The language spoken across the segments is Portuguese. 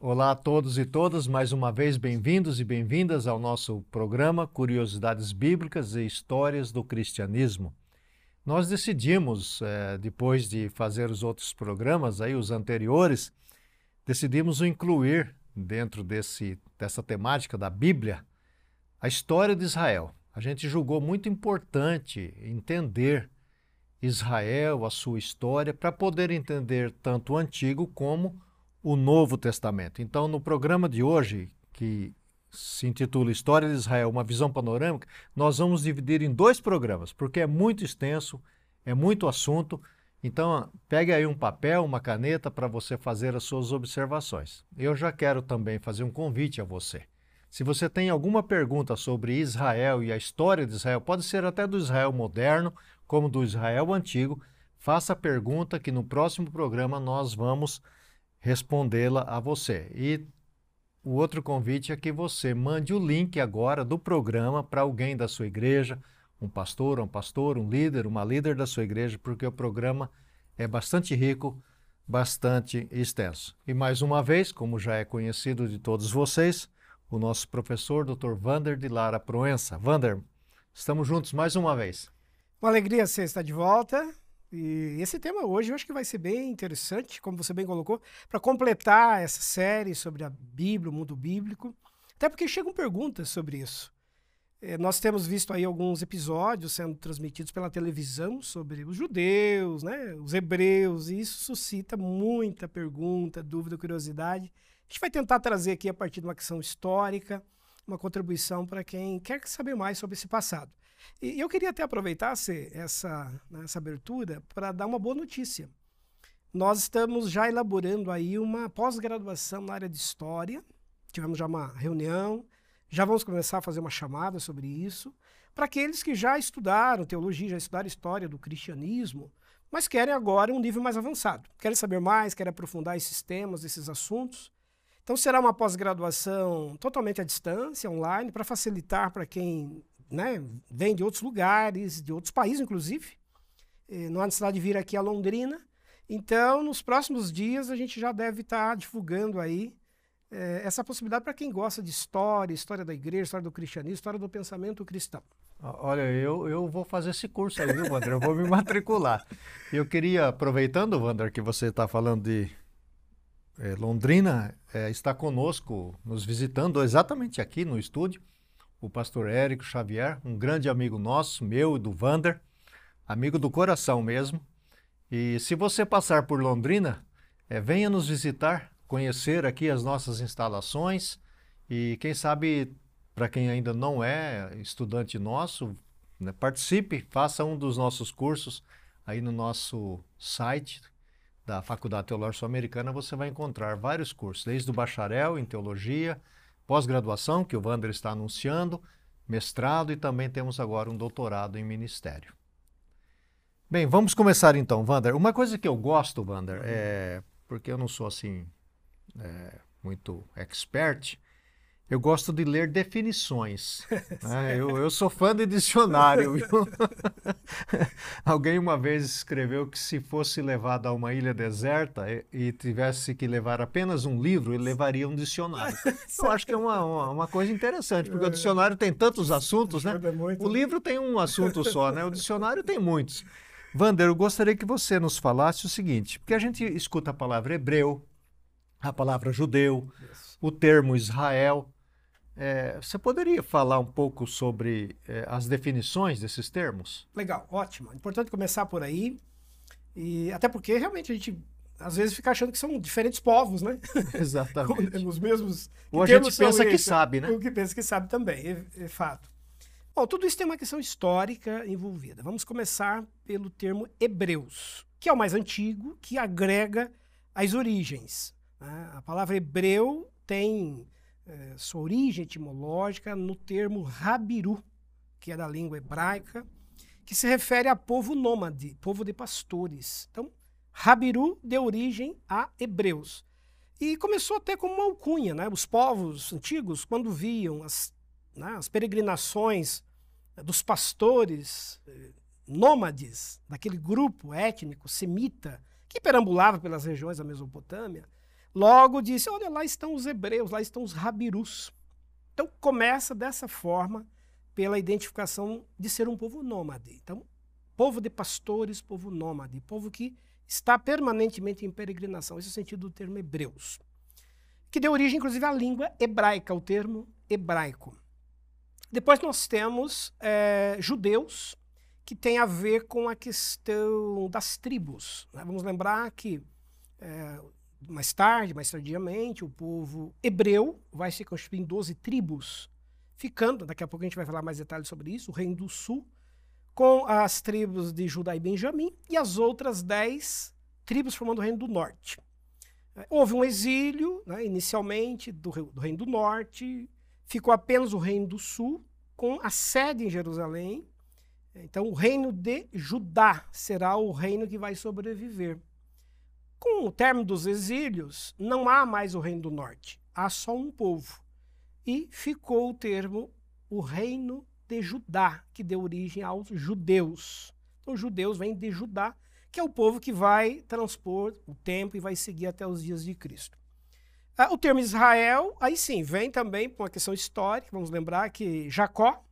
Olá a todos e todas, mais uma vez bem-vindos e bem-vindas ao nosso programa Curiosidades Bíblicas e Histórias do Cristianismo. Nós decidimos, é, depois de fazer os outros programas, aí os anteriores, decidimos incluir dentro desse, dessa temática da Bíblia a história de Israel. A gente julgou muito importante entender Israel, a sua história, para poder entender tanto o Antigo como o Novo Testamento. Então, no programa de hoje, que se intitula História de Israel, uma visão panorâmica, nós vamos dividir em dois programas, porque é muito extenso, é muito assunto. Então, pegue aí um papel, uma caneta para você fazer as suas observações. Eu já quero também fazer um convite a você. Se você tem alguma pergunta sobre Israel e a história de Israel, pode ser até do Israel moderno, como do Israel antigo, faça a pergunta que no próximo programa nós vamos respondê-la a você. E o outro convite é que você mande o link agora do programa para alguém da sua igreja, um pastor, um pastor, um líder, uma líder da sua igreja, porque o programa é bastante rico, bastante extenso. E mais uma vez, como já é conhecido de todos vocês, o nosso professor, Dr. Vander de Lara Proença. Vander, estamos juntos mais uma vez. Uma alegria você estar de volta. E esse tema hoje eu acho que vai ser bem interessante, como você bem colocou, para completar essa série sobre a Bíblia, o mundo bíblico. Até porque chegam perguntas sobre isso. É, nós temos visto aí alguns episódios sendo transmitidos pela televisão sobre os judeus, né, os hebreus, e isso suscita muita pergunta, dúvida, curiosidade. A gente vai tentar trazer aqui, a partir de uma questão histórica, uma contribuição para quem quer saber mais sobre esse passado. E eu queria até aproveitar essa, né, essa abertura para dar uma boa notícia. Nós estamos já elaborando aí uma pós-graduação na área de História. Tivemos já uma reunião, já vamos começar a fazer uma chamada sobre isso, para aqueles que já estudaram teologia, já estudaram história do cristianismo, mas querem agora um nível mais avançado. Querem saber mais, querem aprofundar esses temas, esses assuntos. Então será uma pós-graduação totalmente à distância, online, para facilitar para quem né, vem de outros lugares, de outros países, inclusive. E não há necessidade de vir aqui a Londrina. Então, nos próximos dias, a gente já deve estar tá divulgando aí é, essa possibilidade para quem gosta de história, história da igreja, história do cristianismo, história do pensamento cristão. Olha, eu, eu vou fazer esse curso aí, viu, Wander? Eu vou me matricular. Eu queria, aproveitando, Wander, que você está falando de é, Londrina, é, está conosco, nos visitando exatamente aqui no estúdio, o pastor Érico Xavier, um grande amigo nosso, meu e do Vander, amigo do coração mesmo. E se você passar por Londrina, é, venha nos visitar, conhecer aqui as nossas instalações e quem sabe, para quem ainda não é estudante nosso, né, participe, faça um dos nossos cursos aí no nosso site da Faculdade Teológica Sul-Americana, você vai encontrar vários cursos, desde o bacharel em teologia, pós-graduação, que o Wander está anunciando, mestrado e também temos agora um doutorado em ministério. Bem, vamos começar então, Wander. Uma coisa que eu gosto, Wander, é porque eu não sou assim é, muito expert, eu gosto de ler definições. Né? Eu, eu, sou fã de dicionário. Alguém uma vez escreveu que se fosse levado a uma ilha deserta e, e, tivesse que levar apenas um livro, ele levaria um dicionário. Eu acho que é uma, uma, uma coisa interessante, porque o dicionário tem tantos assuntos, né? O livro tem um assunto só, né? O dicionário tem muitos. Vander, eu gostaria que você nos falasse o seguinte, porque a gente escuta a palavra hebreu, a palavra judeu, o termo Israel. É, você poderia falar um pouco sobre é, as definições desses termos? Legal, ótimo. Importante começar por aí. E até porque realmente a gente às vezes fica achando que são diferentes povos, né? Exatamente. Os mesmos. Ou a gente pensa que sabe, né? O que pensa que sabe também, é, é fato. Bom, tudo isso tem uma questão histórica envolvida. Vamos começar pelo termo hebreus, que é o mais antigo, que agrega as origens. Né? A palavra hebreu tem é, sua origem etimológica no termo rabiru, que é da língua hebraica, que se refere a povo nômade, povo de pastores. Então, rabiru deu origem a hebreus. E começou até como uma alcunha, né? Os povos antigos, quando viam as, né, as peregrinações dos pastores eh, nômades, daquele grupo étnico semita que perambulava pelas regiões da Mesopotâmia, Logo disse: Olha, lá estão os hebreus, lá estão os rabirus. Então começa dessa forma, pela identificação de ser um povo nômade. Então, povo de pastores, povo nômade, povo que está permanentemente em peregrinação. Esse é o sentido do termo hebreus. Que deu origem, inclusive, à língua hebraica, o termo hebraico. Depois nós temos é, judeus, que tem a ver com a questão das tribos. Né? Vamos lembrar que é, mais tarde, mais tardiamente, o povo hebreu vai se constituir em 12 tribos, ficando, daqui a pouco a gente vai falar mais detalhes sobre isso, o Reino do Sul, com as tribos de Judá e Benjamim, e as outras 10 tribos formando o Reino do Norte. Houve um exílio, né, inicialmente, do, do Reino do Norte, ficou apenas o Reino do Sul, com a sede em Jerusalém. Então, o reino de Judá será o reino que vai sobreviver. Com o término dos exílios, não há mais o reino do norte, há só um povo. E ficou o termo o reino de Judá, que deu origem aos judeus. Então, os judeus vêm de Judá, que é o povo que vai transpor o tempo e vai seguir até os dias de Cristo. Ah, o termo Israel, aí sim, vem também por uma questão histórica. Vamos lembrar que Jacó,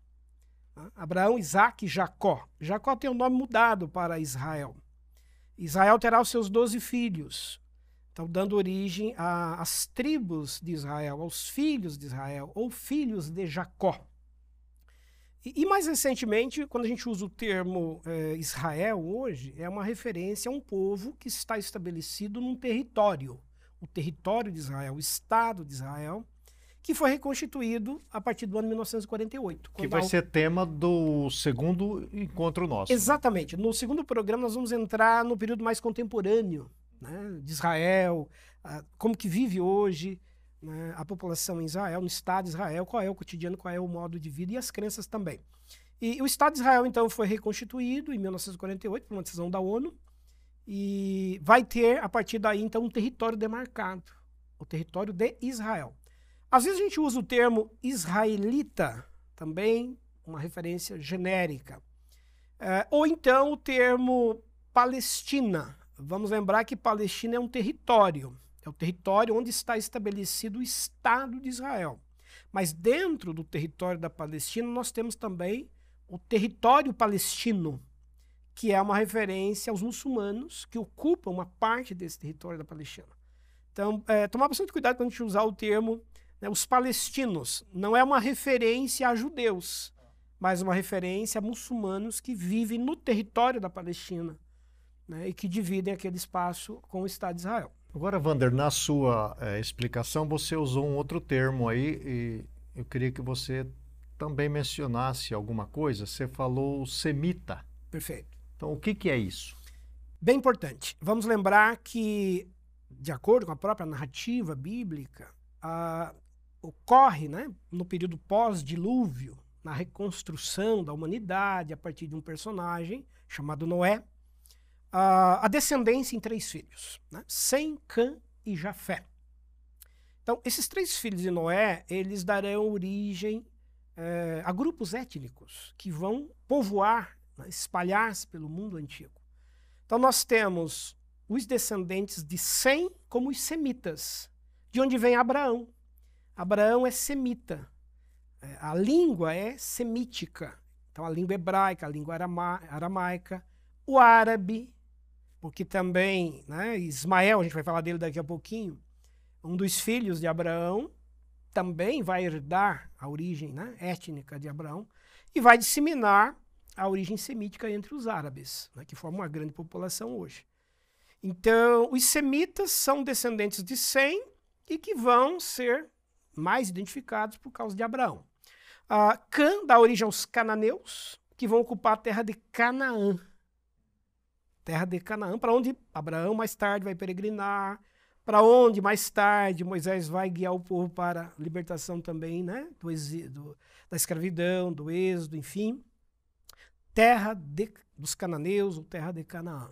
né, Abraão, Isaac e Jacó. Jacó tem o nome mudado para Israel. Israel terá os seus doze filhos, então dando origem às tribos de Israel, aos filhos de Israel, ou filhos de Jacó. E, e mais recentemente, quando a gente usa o termo é, Israel hoje, é uma referência a um povo que está estabelecido num território, o território de Israel, o Estado de Israel, que foi reconstituído a partir do ano 1948. Que vai ser tema do segundo encontro nosso. Exatamente. No segundo programa nós vamos entrar no período mais contemporâneo né, de Israel, como que vive hoje né, a população em Israel, no Estado de Israel, qual é o cotidiano, qual é o modo de vida e as crenças também. E o Estado de Israel, então, foi reconstituído em 1948 por uma decisão da ONU e vai ter, a partir daí, então, um território demarcado, o território de Israel. Às vezes a gente usa o termo israelita, também uma referência genérica. É, ou então o termo Palestina. Vamos lembrar que Palestina é um território. É o território onde está estabelecido o Estado de Israel. Mas dentro do território da Palestina, nós temos também o território palestino, que é uma referência aos muçulmanos que ocupam uma parte desse território da Palestina. Então, é, tomar bastante cuidado quando a gente usar o termo né, os palestinos não é uma referência a judeus, mas uma referência a muçulmanos que vivem no território da Palestina né, e que dividem aquele espaço com o Estado de Israel. Agora, Wander, na sua é, explicação, você usou um outro termo aí e eu queria que você também mencionasse alguma coisa. Você falou semita. Perfeito. Então, o que, que é isso? Bem importante. Vamos lembrar que, de acordo com a própria narrativa bíblica, a, ocorre né, no período pós-dilúvio, na reconstrução da humanidade a partir de um personagem chamado Noé, a, a descendência em três filhos, né, Sem, Cã e Jafé. Então, esses três filhos de Noé, eles darão origem é, a grupos étnicos que vão povoar, né, espalhar-se pelo mundo antigo. Então, nós temos os descendentes de Sem como os semitas, de onde vem Abraão. Abraão é semita. É, a língua é semítica. Então, a língua hebraica, a língua arama aramaica, o árabe, porque também né, Ismael, a gente vai falar dele daqui a pouquinho, um dos filhos de Abraão, também vai herdar a origem né, étnica de Abraão e vai disseminar a origem semítica entre os árabes, né, que formam uma grande população hoje. Então, os semitas são descendentes de Sem e que vão ser mais identificados por causa de Abraão. Uh, Cã dá origem aos cananeus, que vão ocupar a terra de Canaã. Terra de Canaã, para onde Abraão mais tarde vai peregrinar, para onde mais tarde Moisés vai guiar o povo para a libertação também né, do, do, da escravidão, do êxodo, enfim. Terra de, dos cananeus, ou terra de Canaã.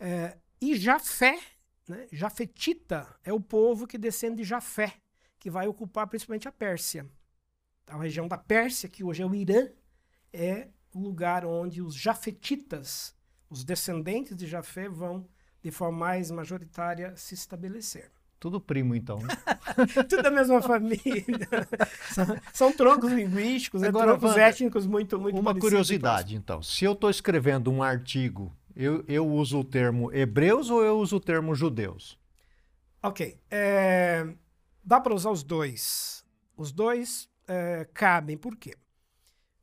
É, e Jafé, né, Jafetita, é o povo que descende de Jafé, que vai ocupar principalmente a Pérsia. A região da Pérsia, que hoje é o Irã, é o lugar onde os jafetitas, os descendentes de Jafé, vão de forma mais majoritária se estabelecer. Tudo primo, então. Né? Tudo da mesma família. são, são, troncos linguísticos, né? Agora, troncos étnicos muito, muito Uma curiosidade, então. Se eu estou escrevendo um artigo, eu, eu uso o termo hebreus ou eu uso o termo judeus? Ok. É, dá para usar os dois. Os dois é, cabem. Por quê?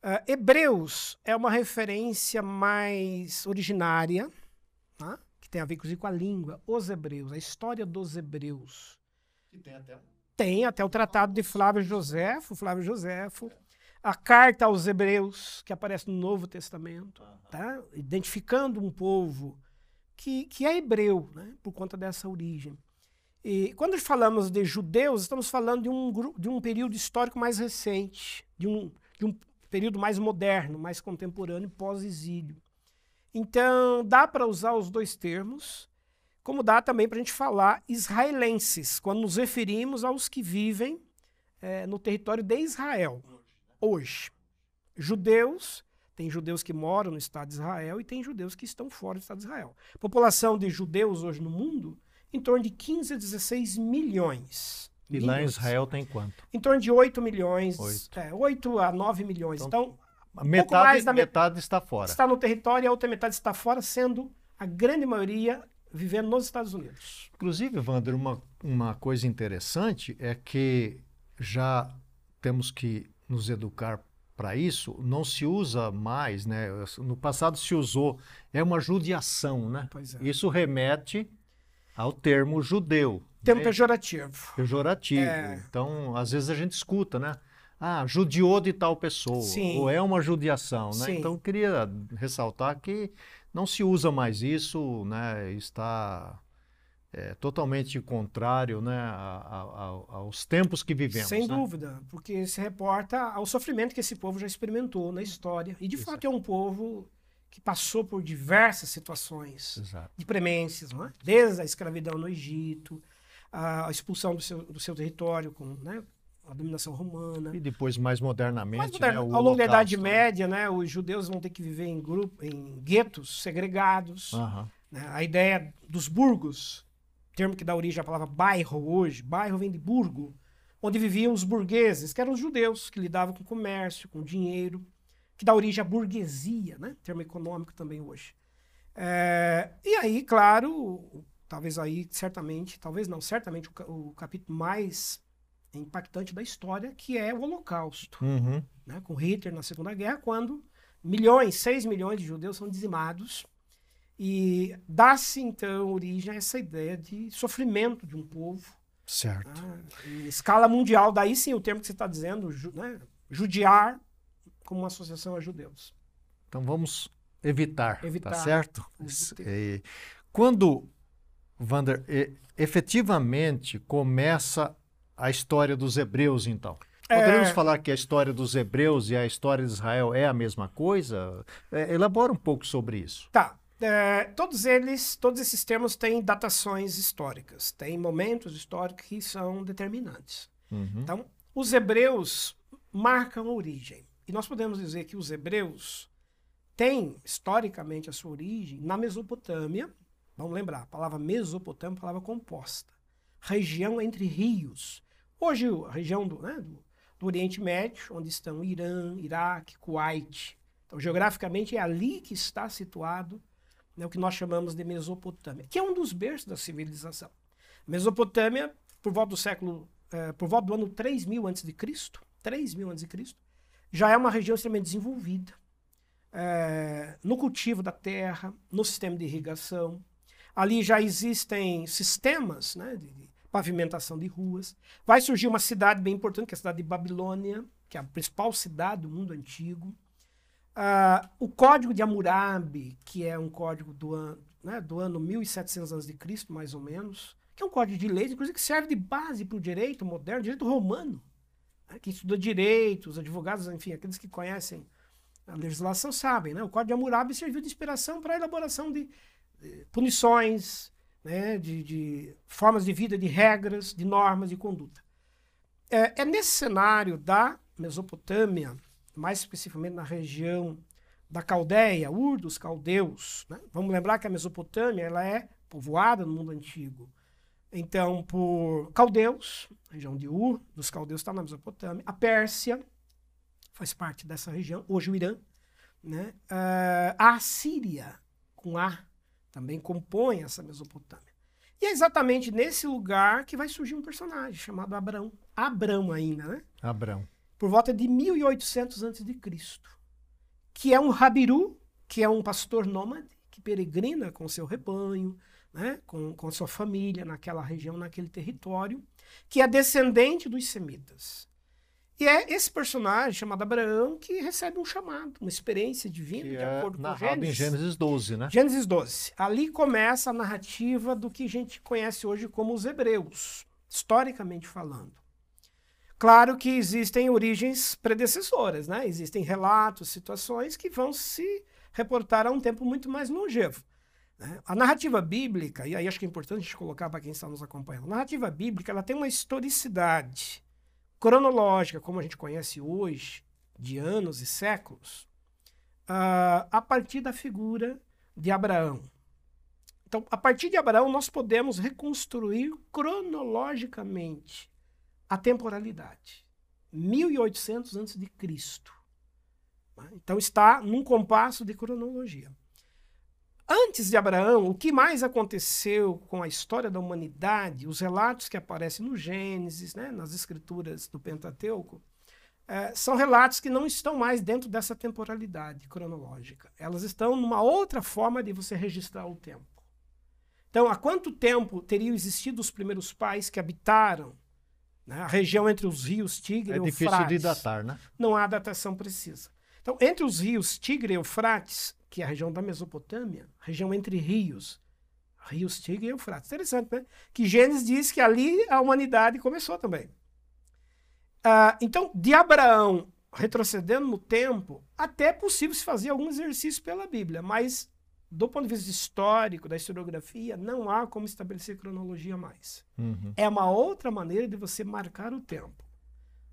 Uh, Hebreus é uma referência mais originária, tá? que tem a ver com a língua, os hebreus, a história dos hebreus. Que tem até Tem até o tratado de Flávio Joséfo, Flávio Joséfo, a carta aos hebreus, que aparece no Novo Testamento, tá? identificando um povo que, que é hebreu, né? por conta dessa origem. E quando falamos de judeus, estamos falando de um, de um período histórico mais recente, de um, de um período mais moderno, mais contemporâneo, pós-exílio. Então, dá para usar os dois termos, como dá também para a gente falar israelenses, quando nos referimos aos que vivem é, no território de Israel, hoje. Judeus, tem judeus que moram no Estado de Israel e tem judeus que estão fora do Estado de Israel. população de judeus hoje no mundo, em torno de 15 a 16 milhões. E milhões. lá em Israel tem quanto? Em torno de 8 milhões, 8, é, 8 a 9 milhões. Então, então metade, mais da metade está fora. Está no território e a outra metade está fora, sendo a grande maioria vivendo nos Estados Unidos. Inclusive, Wander, uma, uma coisa interessante é que já temos que nos educar para isso, não se usa mais, né? No passado se usou, é uma judiação, né? É. Isso remete ao termo judeu. Termo né? pejorativo. Pejorativo. É. Então, às vezes a gente escuta, né? ah, judiou de tal pessoa, Sim. ou é uma judiação, né? Sim. Então, queria ressaltar que não se usa mais isso, né? Está é, totalmente contrário né, a, a, aos tempos que vivemos. Sem né? dúvida, porque se reporta ao sofrimento que esse povo já experimentou na história. E, de Exato. fato, é um povo que passou por diversas situações Exato. de premências, é? desde a escravidão no Egito, a expulsão do seu, do seu território com, né, a dominação romana. E depois, mais modernamente, mais moderno, né, ao longo da Idade Média, né, os judeus vão ter que viver em grupo, em guetos segregados. Uhum. Né, a ideia dos burgos, termo que dá origem à palavra bairro hoje, bairro vem de burgo, onde viviam os burgueses, que eram os judeus, que lidavam com comércio, com dinheiro, que dá origem à burguesia, né, termo econômico também hoje. É, e aí, claro, talvez aí, certamente, talvez não, certamente o, o capítulo mais impactante da história, que é o Holocausto. Uhum. Né, com Hitler na Segunda Guerra, quando milhões, 6 milhões de judeus são dizimados. E dá-se, então, origem a essa ideia de sofrimento de um povo. Certo. Né, em escala mundial. Daí sim o termo que você está dizendo, ju, né, judiar como uma associação a judeus. Então vamos evitar, tá evitar tá certo? E, quando, Vander, efetivamente começa a história dos hebreus, então? Poderíamos é... falar que a história dos hebreus e a história de Israel é a mesma coisa? É, elabora um pouco sobre isso. Tá. É, todos eles, todos esses termos têm datações históricas, têm momentos históricos que são determinantes. Uhum. Então, os hebreus marcam a origem. E nós podemos dizer que os hebreus têm, historicamente, a sua origem na Mesopotâmia. Vamos lembrar, a palavra Mesopotâmia é palavra composta. Região entre rios. Hoje, a região do, né, do, do Oriente Médio, onde estão Irã, Iraque, Kuwait. Então, geograficamente, é ali que está situado né, o que nós chamamos de Mesopotâmia, que é um dos berços da civilização. Mesopotâmia, por volta do século, eh, por volta do ano 3000 a.C., 3000 a.C., já é uma região extremamente desenvolvida eh, no cultivo da terra, no sistema de irrigação. Ali já existem sistemas né, de, pavimentação de ruas. Vai surgir uma cidade bem importante, que é a cidade de Babilônia, que é a principal cidade do mundo antigo. Uh, o Código de Hammurabi, que é um código do, an, né, do ano 1700 a.C., mais ou menos, que é um código de leis, inclusive que serve de base para o direito moderno, direito romano. Né, que estuda direito, os advogados, enfim, aqueles que conhecem a legislação sabem. Né? O Código de Hammurabi serviu de inspiração para a elaboração de, de punições, né, de, de, formas de vida, de regras, de normas de conduta. É, é, nesse cenário da Mesopotâmia, mais especificamente na região da Caldeia, Ur dos Caldeus. Né? Vamos lembrar que a Mesopotâmia ela é povoada no mundo antigo então por caldeus, região de Ur, dos caldeus está na Mesopotâmia, a Pérsia faz parte dessa região, hoje o Irã, né? Uh, a Síria, com A, também compõe essa Mesopotâmia. E é exatamente nesse lugar que vai surgir um personagem chamado Abrão. Abrão ainda, né? Abrão. Por volta de 1800 a.C., que é um Rabiru, que é um pastor nômade, que peregrina com seu rebanho, né, com, com sua família naquela região, naquele território, que é descendente dos semitas. E é esse personagem chamado Abraão que recebe um chamado, uma experiência divina, que de é acordo com Gênesis. em Gênesis 12, né? Gênesis 12. Ali começa a narrativa do que a gente conhece hoje como os hebreus, historicamente falando. Claro que existem origens predecessoras, né? Existem relatos, situações que vão se reportar a um tempo muito mais longevo. Né? A narrativa bíblica, e aí acho que é importante a gente colocar para quem está nos acompanhando, a narrativa bíblica ela tem uma historicidade cronológica, como a gente conhece hoje, de anos e séculos, uh, a partir da figura de Abraão. Então, a partir de Abraão, nós podemos reconstruir cronologicamente a temporalidade. 1800 antes de Cristo. Então está num compasso de cronologia. Antes de Abraão, o que mais aconteceu com a história da humanidade, os relatos que aparecem no Gênesis, né, nas escrituras do Pentateuco, é, são relatos que não estão mais dentro dessa temporalidade cronológica. Elas estão numa outra forma de você registrar o tempo. Então, há quanto tempo teriam existido os primeiros pais que habitaram né, a região entre os rios Tigre é e Eufrates? É difícil de datar, né? Não há datação precisa. Então, entre os rios Tigre e Eufrates, que é a região da Mesopotâmia, região entre rios, rios Tigre e Eufrates. Interessante, né? Que Gênesis diz que ali a humanidade começou também. Ah, então, de Abraão retrocedendo no tempo, até é possível se fazer algum exercício pela Bíblia, mas do ponto de vista histórico, da historiografia, não há como estabelecer cronologia mais. Uhum. É uma outra maneira de você marcar o tempo.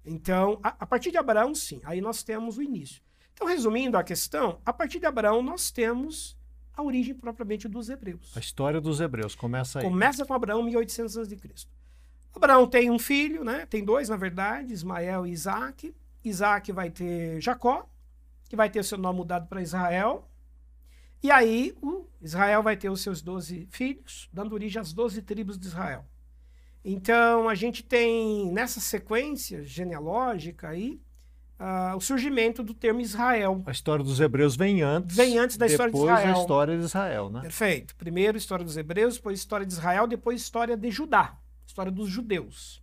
Então, a, a partir de Abraão, sim, aí nós temos o início. Então, resumindo a questão, a partir de Abraão nós temos a origem propriamente dos hebreus. A história dos hebreus começa aí. Começa com Abraão, 1800 a.C. Abraão tem um filho, né? tem dois na verdade, Ismael e Isaac. Isaac vai ter Jacó, que vai ter seu nome mudado para Israel. E aí o Israel vai ter os seus doze filhos, dando origem às doze tribos de Israel. Então a gente tem nessa sequência genealógica aí uh, o surgimento do termo Israel. A história dos hebreus vem antes. Vem antes da história de Israel. Depois a história de Israel, né? Perfeito. Primeiro história dos hebreus, depois história de Israel, depois história de Judá, história dos judeus.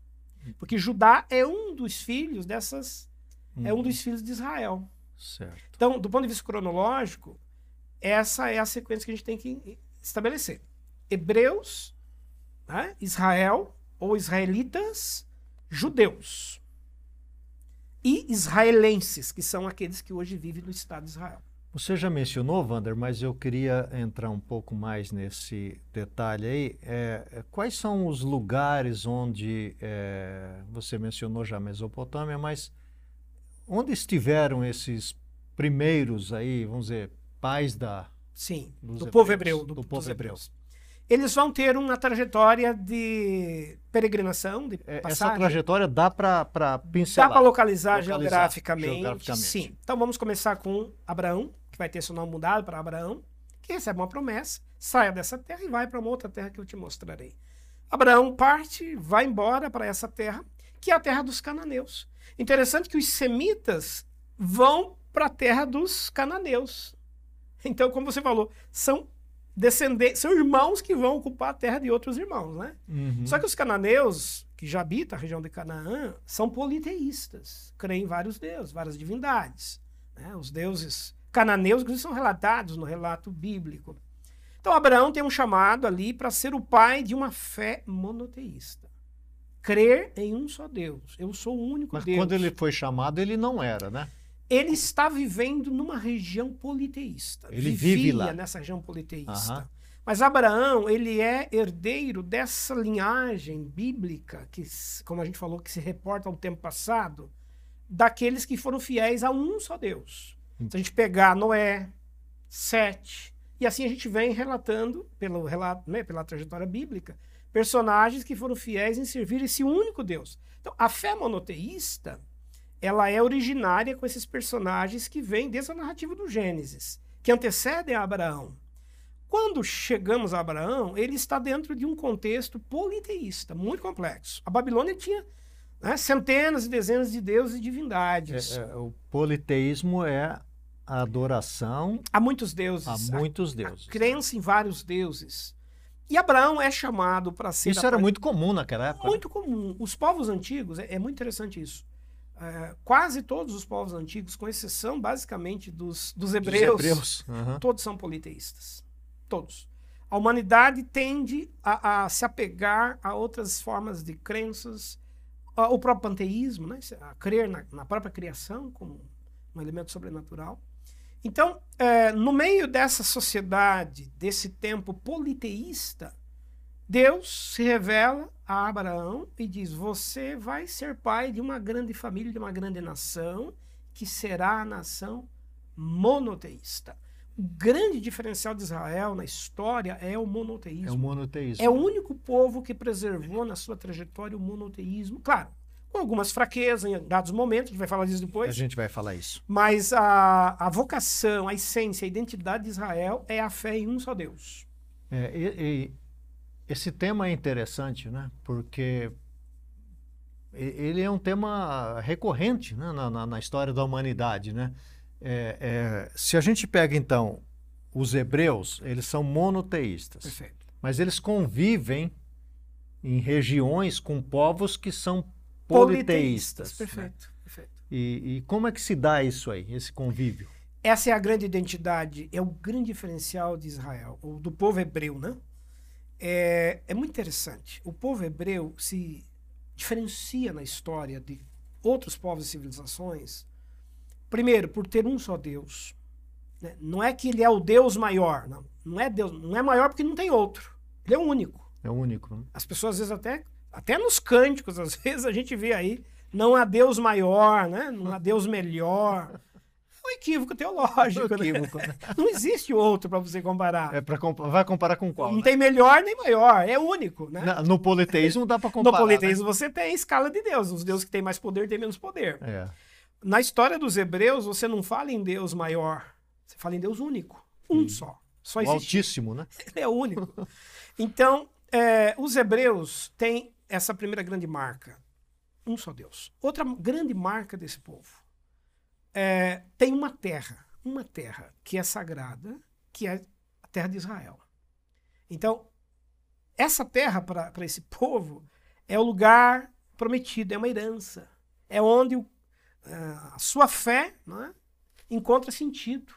Porque Judá é um dos filhos dessas, hum. é um dos filhos de Israel. Certo. Então, do ponto de vista cronológico, essa é a sequência que a gente tem que estabelecer. Hebreus, né? Israel ou israelitas, judeus e israelenses, que são aqueles que hoje vivem no Estado de Israel. Você já mencionou, Wander, mas eu queria entrar um pouco mais nesse detalhe aí. É, é quais são os lugares onde, é, você mencionou já a Mesopotâmia, mas onde estiveram esses primeiros aí, vamos dizer, pais da... Sim, do hebreus, povo hebreu. Do, do povo hebreu eles vão ter uma trajetória de peregrinação, de é, passagem. Essa trajetória dá para pincelar? Dá para localizar, localizar geograficamente, geograficamente, sim. Então vamos começar com Abraão, que vai ter seu nome mudado para Abraão, que recebe uma promessa, saia dessa terra e vai para uma outra terra que eu te mostrarei. Abraão parte, vai embora para essa terra, que é a terra dos cananeus. Interessante que os semitas vão para a terra dos cananeus. Então, como você falou, são descendentes, são irmãos que vão ocupar a terra de outros irmãos, né? Uhum. Só que os cananeus, que já habitam a região de Canaã, são politeístas, creem em vários deuses, várias divindades. Né? Os deuses cananeus que são relatados no relato bíblico. Então Abraão tem um chamado ali para ser o pai de uma fé monoteísta. Crer em um só Deus. Eu sou o único Mas Deus. quando ele foi chamado, ele não era, né? Ele está vivendo numa região politeísta. Ele Vivia vive lá. nessa região politeísta. Uhum. Mas Abraão, ele é herdeiro dessa linhagem bíblica, que, como a gente falou, que se reporta ao tempo passado, daqueles que foram fiéis a um só Deus. Se a gente pegar Noé, Sete, e assim a gente vem relatando, pelo relato, né, pela trajetória bíblica, personagens que foram fiéis em servir esse único Deus. Então, a fé monoteísta, ela é originária com esses personagens que vêm desde a narrativa do Gênesis, que antecedem a Abraão. Quando chegamos a Abraão, ele está dentro de um contexto politeísta, muito complexo. A Babilônia tinha né, centenas e dezenas de deuses e divindades. É, é, o politeísmo é a adoração a muitos deuses. a muitos deuses. A crença em vários deuses. E Abraão é chamado para ser. Isso era muito comum naquela época. né? Muito comum. Os povos antigos, é, é muito interessante isso. É, quase todos os povos antigos, com exceção basicamente dos, dos Dos hebreus, hebreus. Aham. todos são politeístas. Todos. A humanidade tende a, a se apegar a outras formas de crenças, a- o próprio panteísmo, né? a crer na, na própria criação como um elemento sobrenatural. Então, é, no meio dessa sociedade, desse tempo politeísta, Deus se revela a Abraão e diz: Você vai ser pai de uma grande família, de uma grande nação, que será a nação monoteísta. O grande diferencial de Israel na história é o É monoteísmo. o monoteísmo. É o único povo que preservou na sua trajetória o monoteísmo. Claro, com algumas fraquezas em dados momentos, a gente vai falar disso A depois. gente vai falar isso. Mas a, a vocação, a essência, a identidade de Israel é a fé em um só Deus. É, e esse tema é interessante, né? Porque ele é um tema recorrente né? na, na- na história da humanidade, né? É, é, se a gente pega, então, os hebreus, eles são monoteístas, Perfeito. mas eles convivem em regiões com povos que são politeístas. né? Perfeito, perfeito. E, e como é que se dá isso aí, esse convívio? Essa é a grande identidade, é o grande diferencial de Israel, ou do povo hebreu, né? É, é muito interessante. O povo hebreu se diferencia na história de outros povos e civilizações, primeiro, por ter um só Deus. né? Não é que ele é o Deus maior, não. Não é Deus, não é maior porque não tem outro. Ele é o único. É o único. Né? As pessoas às vezes até até nos cânticos às vezes a gente vê aí não há Deus maior, né? Não há Deus melhor. Um equívoco teológico, né? Equívoco, né? Não existe outro para você comparar. É pra compa- vai comparar com qual? não né? tem melhor nem maior, é único, né? Na- No politeísmo dá para no comparar. politeísmo você tem escala de Deus, os deuses que têm mais poder têm menos poder. né? É. Na história dos hebreus, você não fala em Deus maior, você fala em Deus único, um só. Só O existe altíssimo, né? Ele é único. Então, é, os hebreus têm essa primeira grande marca: um só Deus. Outra grande marca desse povo é, tem uma terra, uma terra que é sagrada, que é a terra de Israel. Então, essa terra para esse povo é o lugar prometido, é uma herança. É onde o- ah, a sua fé não é, encontra sentido.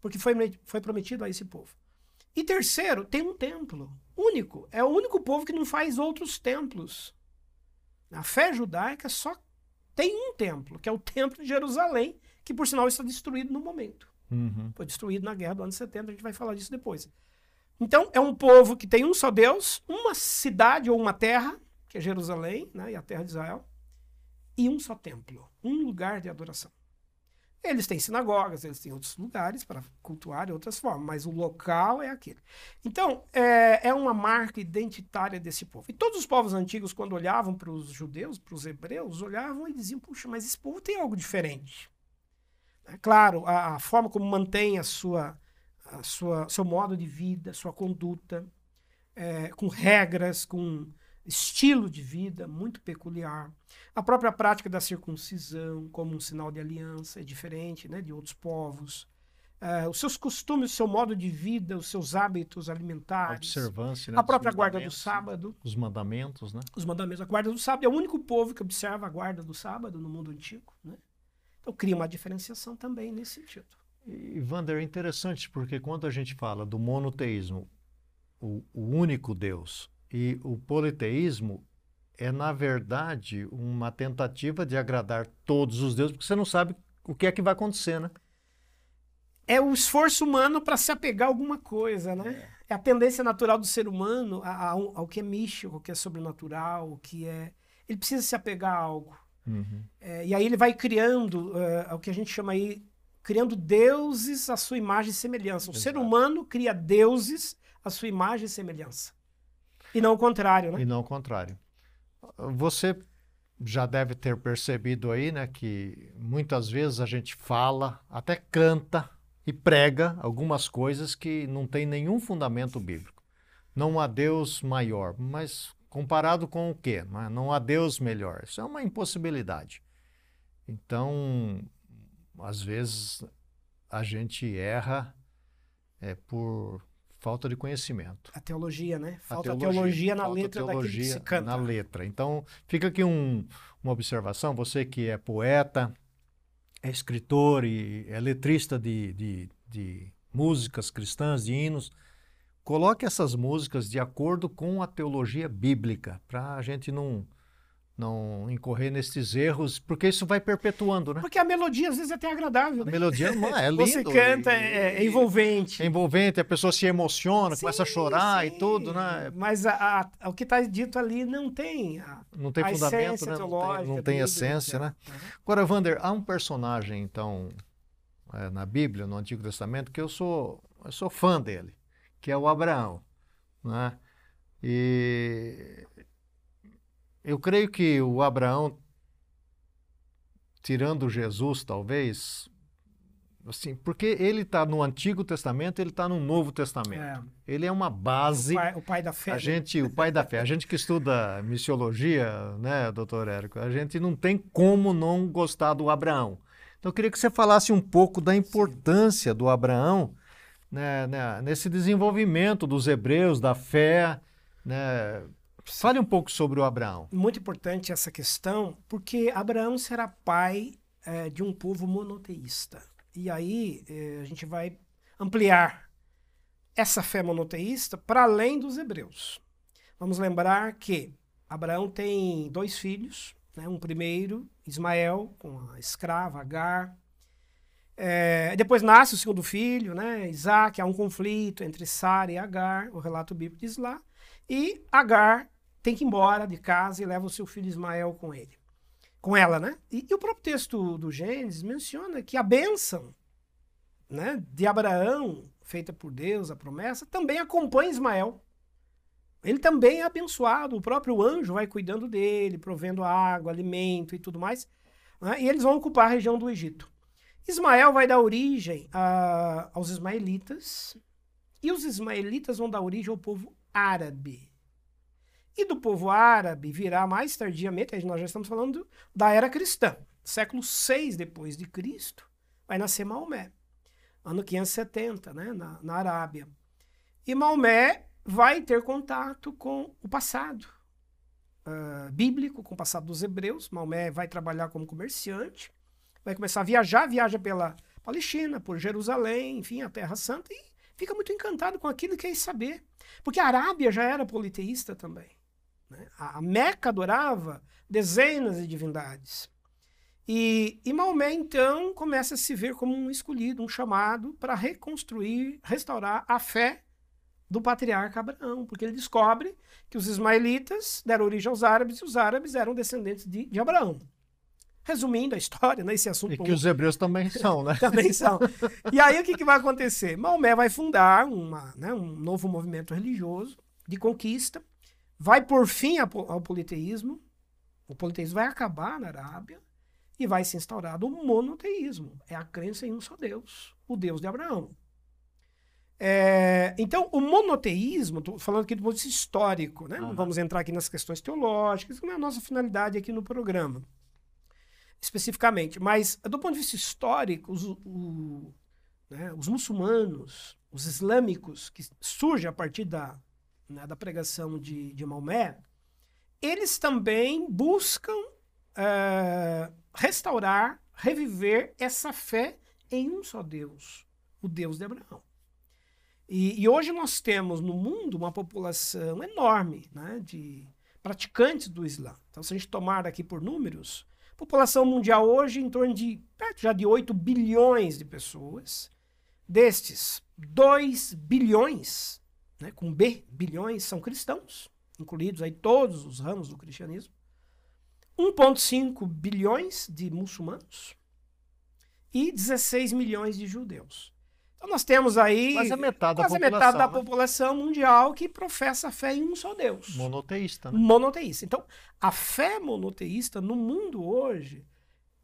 Porque foi, foi prometido a esse povo. E terceiro, tem um templo único. É o único povo que não faz outros templos. A fé judaica só tem um templo, que é o templo de Jerusalém, que por sinal está destruído no momento. Uhum. Foi destruído na guerra do ano 70, a gente vai falar disso depois. Então, é um povo que tem um só Deus, uma cidade ou uma terra, que é Jerusalém, né, e a terra de Israel, e um só templo, um lugar de adoração. Eles têm sinagogas, eles têm outros lugares para cultuar de outras formas, mas o local é aquele. Então, é, é uma marca identitária desse povo. E todos os povos antigos, quando olhavam para os judeus, para os hebreus, olhavam e diziam: puxa, mas esse povo tem algo diferente. É claro, a, a forma como mantém a sua, a sua, seu modo de vida, sua conduta, é, com regras, com estilo de vida muito peculiar. A própria prática da circuncisão como um sinal de aliança é diferente né, de outros povos. É, os seus costumes, o seu modo de vida, os seus hábitos alimentares. Observância, né, A própria guarda do mandamentos, sábado. Os mandamentos, né? Os mandamentos. A guarda do sábado é o único povo que observa a guarda do sábado no mundo antigo. Né? Então cria uma diferenciação também nesse sentido. E, Wander, é interessante porque quando a gente fala do monoteísmo, o, o único Deus, e o politeísmo, é, na verdade, uma tentativa de agradar todos os deuses, porque você não sabe o que é que vai acontecer, né? É o esforço humano para se apegar a alguma coisa, né? É a tendência natural do ser humano ao, ao que é místico, ao que é sobrenatural, o que é. Ele precisa se apegar a algo. Uhum. É, e aí ele vai criando eh, o que a gente chama aí, criando deuses à sua imagem e semelhança. O ser Exato. humano cria deuses à sua imagem e semelhança. E não o contrário, né? E não o contrário. Você já deve ter percebido aí, né, que muitas vezes a gente fala, até canta e prega algumas coisas que não tem nenhum fundamento bíblico. Não há Deus maior, mas comparado com o quê? Não há Deus melhor. Isso é uma impossibilidade. Então, às vezes a gente erra é, por falta de conhecimento. A teologia, né? Falta a teologia, teologia na letra teologia que se canta. Na letra. Então, fica aqui um, uma observação. Você que é poeta, é escritor e é letrista de, de, de músicas cristãs, de hinos, coloque essas músicas de acordo com a teologia bíblica, para a gente não não incorrer nesses erros, porque isso vai perpetuando, né? Porque a melodia às vezes é até agradável, né? A melodia é lindo. Você canta, e, é, é, envolvente. É envolvente, a pessoa se emociona, sim, começa a chorar sim. e tudo, né? Mas a, a, o que está dito ali não tem a, não tem fundamento, né? Não tem, não tem essência, né? Uhum. Agora, Wander, há um personagem, então, é, na Bíblia, no Antigo Testamento, que eu sou, eu sou fã dele, que é o Abraão, né? E eu creio que o Abraão, tirando Jesus, talvez, assim, porque ele está no Antigo Testamento, ele está no Novo Testamento. É. Ele é uma base. O pai, o pai, da fé. A gente, o pai da fé. A gente que estuda missiologia, né, doutor Érico, a gente não tem como não gostar do Abraão. Então eu queria que você falasse um pouco da importância Sim. do Abraão né, né, nesse desenvolvimento dos hebreus, da fé, né, Fale um pouco sobre o Abraão. Muito importante essa questão, porque Abraão será pai é, de um povo monoteísta. E aí é, a gente vai ampliar essa fé monoteísta para além dos hebreus. Vamos lembrar que Abraão tem dois filhos, né? um primeiro, Ismael, com a escrava Agar. É, depois nasce o segundo filho, né? Isaac, há um conflito entre Sara e Agar, o relato bíblico diz lá. E Agar tem que ir embora de casa e leva o seu filho Ismael com ele. Com ela, né? E, e o próprio texto do Gênesis menciona que a bênção né, de Abraão, feita por Deus, a promessa, também acompanha Ismael. Ele também é abençoado, o próprio anjo vai cuidando dele, provendo água, alimento e tudo mais. Né? E eles vão ocupar a região do Egito. Ismael vai dar origem a, aos ismaelitas, e os ismaelitas vão dar origem ao povo árabe. E do povo árabe virá mais tardiamente, nós já estamos falando da era cristã. Século 6 depois de Cristo, vai nascer Maomé. Ano 570, né, na, na Arábia. E Maomé vai ter contato com o passado uh, bíblico, com o passado dos hebreus. Maomé vai trabalhar como comerciante, vai começar a viajar, viaja pela Palestina, por Jerusalém, enfim, a Terra Santa, e fica muito encantado com aquilo que quer saber. Porque a Arábia já era politeísta também. Né? A, Meca adorava dezenas de divindades. E, e Maomé, então, começa a se ver como um escolhido, um chamado para reconstruir, restaurar a fé do patriarca Abraão, porque ele descobre que os ismaelitas deram origem aos árabes e os árabes eram descendentes de, de Abraão. Resumindo a história, né, esse assunto. E que os hebreus também são, né? também são. E aí o que, que vai acontecer? Maomé vai fundar uma, né, um novo movimento religioso de conquista vai por fim ao politeísmo, o politeísmo vai acabar na Arábia e vai se instaurar o monoteísmo. É a crença em um só Deus, o Deus de Abraão. É, então, o monoteísmo, estou falando aqui do ponto de vista histórico, né? Uhum. não vamos entrar aqui nas questões teológicas, não é a nossa finalidade aqui no programa, especificamente, mas do ponto de vista histórico, os, o, né, os muçulmanos, os islâmicos, que surgem a partir da né, da pregação de, de Maomé, eles também buscam uh, restaurar, reviver essa fé em um só Deus, o Deus de Abraão. E, e, hoje nós temos no mundo uma população enorme né, de praticantes do Islã. Então, se a gente tomar aqui por números, população mundial hoje em torno de perto já de 8 bilhões de pessoas. Destes, 2 bilhões né, com B, bilhões, são cristãos, incluídos aí todos os ramos do cristianismo. 1,5 bilhões de muçulmanos e 16 milhões de judeus. Então nós temos aí quase a metade, quase da, a população, metade da né? população mundial que professa a fé em um só Deus. monoteísta. Né? Monoteísta. Então, a fé monoteísta no mundo hoje,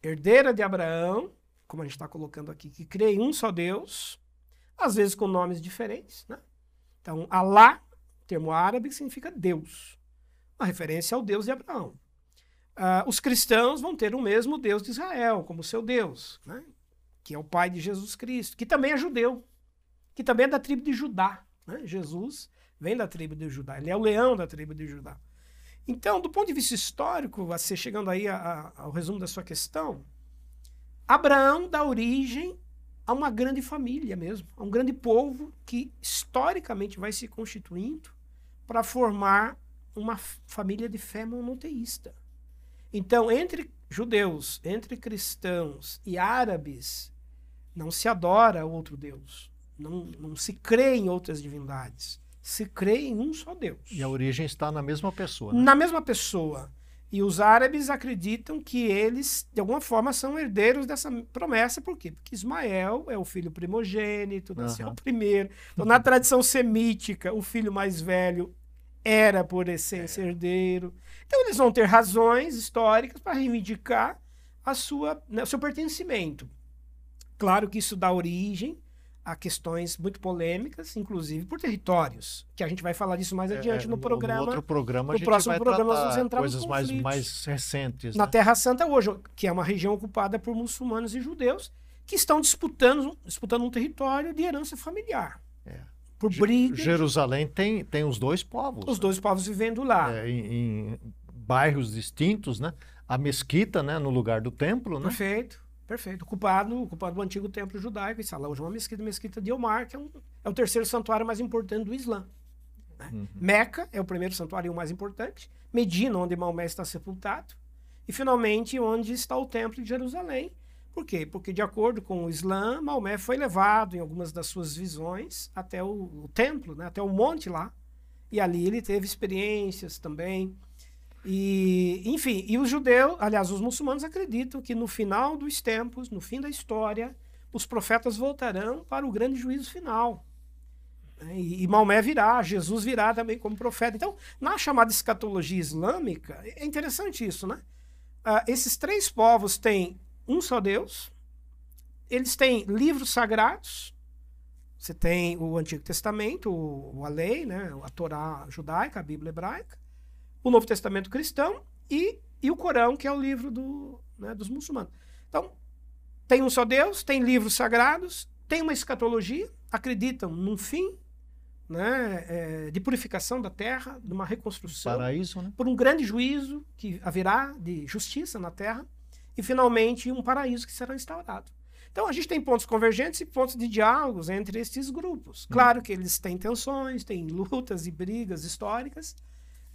herdeira de Abraão, como a gente está colocando aqui, que crê em um só Deus, às vezes com nomes diferentes. Né? Então, Alá, termo árabe, significa Deus. Uma referência ao Deus de Abraão. Ah, os cristãos vão ter o mesmo Deus de Israel como seu Deus, né? que é o pai de Jesus Cristo, que também é judeu, que também é da tribo de Judá. Né? Jesus vem da tribo de Judá, ele é o leão da tribo de Judá. Então, do ponto de vista histórico, você chegando aí a- a- ao resumo da sua questão, Abraão dá origem a uma grande família mesmo, a um grande povo que historicamente vai se constituindo para formar uma família de fé monoteísta. Então, entre judeus, entre cristãos e árabes, não se adora outro Deus. Não, não se crê em outras divindades. Se crê em um só Deus. E a origem está na mesma pessoa. Né? Na mesma pessoa. E os árabes acreditam que eles, de alguma forma, são herdeiros dessa promessa. Por quê? Porque Ismael é o filho primogênito, nasceu o primeiro. Então, na tradição semítica, o filho mais velho era, por essência, herdeiro. Então, eles vão ter razões históricas para reivindicar a sua, né, o seu pertencimento. Claro que isso dá origem a questões muito polêmicas, inclusive por territórios, que a gente vai falar disso mais adiante É, no programa. outro programa no próximo programa nós vamos entrar coisas mais, mais recentes. na né? Terra Santa hoje, que é uma região ocupada por muçulmanos e judeus, que estão disputando, disputando um território de herança familiar. É. Por briga, Jerusalém tem, tem os dois povos. os dois povos vivendo lá. É, em, em bairros distintos, né? A mesquita, né? No lugar do templo, né? Perfeito, perfeito. Ocupado, ocupado o antigo templo judaico, e lá hoje é uma mesquita, mesquita de Omar, que é, um- é o terceiro santuário mais importante do Islã. né? Uhum. Meca é o primeiro santuário mais importante, Medina, onde Maomé está sepultado, e finalmente onde está o templo de Jerusalém. Por quê? Porque, de acordo com o Islã, Maomé foi levado em algumas das suas visões até o, o templo, né? até o monte lá, e ali ele teve experiências também. E, enfim, e os judeus, aliás, os muçulmanos acreditam que no final dos tempos, no fim da história, os profetas voltarão para o grande juízo final. né? E, e Maomé virá, Jesus virá também como profeta. Então, na chamada escatologia islâmica, é interessante isso, né? Ah, esses três povos têm um só Deus, eles têm livros sagrados, você tem o Antigo Testamento, o, a lei, né? a Torá judaica, a Bíblia hebraica, o Novo Testamento cristão e, e o Corão, que é o livro do, né, dos muçulmanos. Então, tem um só Deus, tem livros sagrados, tem uma escatologia, acreditam num fim né, é, de purificação da terra, de uma reconstrução, Paraíso, né? por um grande juízo que haverá de justiça na terra e, finalmente, um paraíso que será instaurado. Então, a gente tem pontos convergentes e pontos de diálogos entre esses grupos. Claro que eles têm tensões, têm lutas e brigas históricas,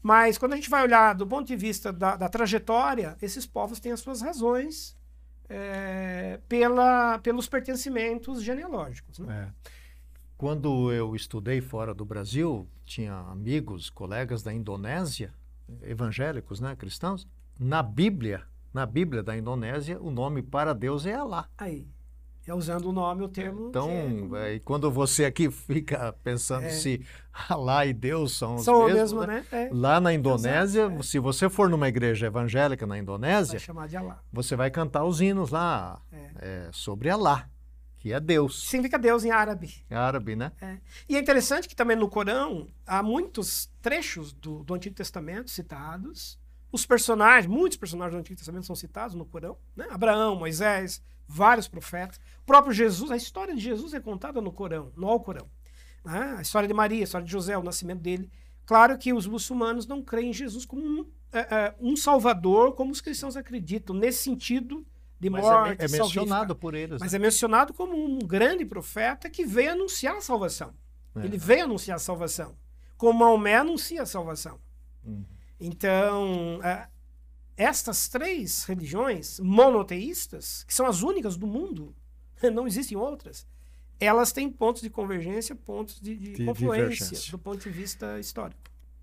mas quando a gente vai olhar do ponto de vista da, da trajetória, esses povos têm as suas razões é, pela, pelos pertencimentos genealógicos. Né? É. Quando eu estudei fora do Brasil, tinha amigos, colegas da Indonésia, evangélicos, né, cristãos. Na Bíblia, na Bíblia da Indonésia, o nome para Deus é Alá. Aí, é usando o nome, o termo. Então, é- e quando você aqui fica pensando É. se Alá e Deus são os são o mesmos, mesmo, né? né? É, Lá na Indonésia, é. se você for numa igreja evangélica na vai Indonésia, Alá. você vai cantar os hinos lá É. sobre Alá, que é Deus, Significa Deus em árabe. árabe, né? E é interessante que também no Corão há muitos trechos do, do Antigo Testamento citados. Os personagens, muitos personagens do Antigo Testamento são citados no Corão. Né? Abraão, Moisés, vários profetas. O próprio Jesus, a história de Jesus é contada no Corão, no Alcorão. Né? A história de Maria, a história de José, o nascimento dele. Claro que os muçulmanos não creem em Jesus como um, é, é, um salvador, como os cristãos acreditam, nesse sentido de Mas morte. é, é mencionado por eles. Mas né? é mencionado como um grande profeta que veio anunciar a salvação. É. Ele veio anunciar a salvação. Como Maomé anuncia a salvação. Uhum. Então, é, estas três religiões monoteístas, que são as únicas do mundo, não existem outras, elas têm pontos de convergência, pontos de, de De confluência do ponto de vista histórico.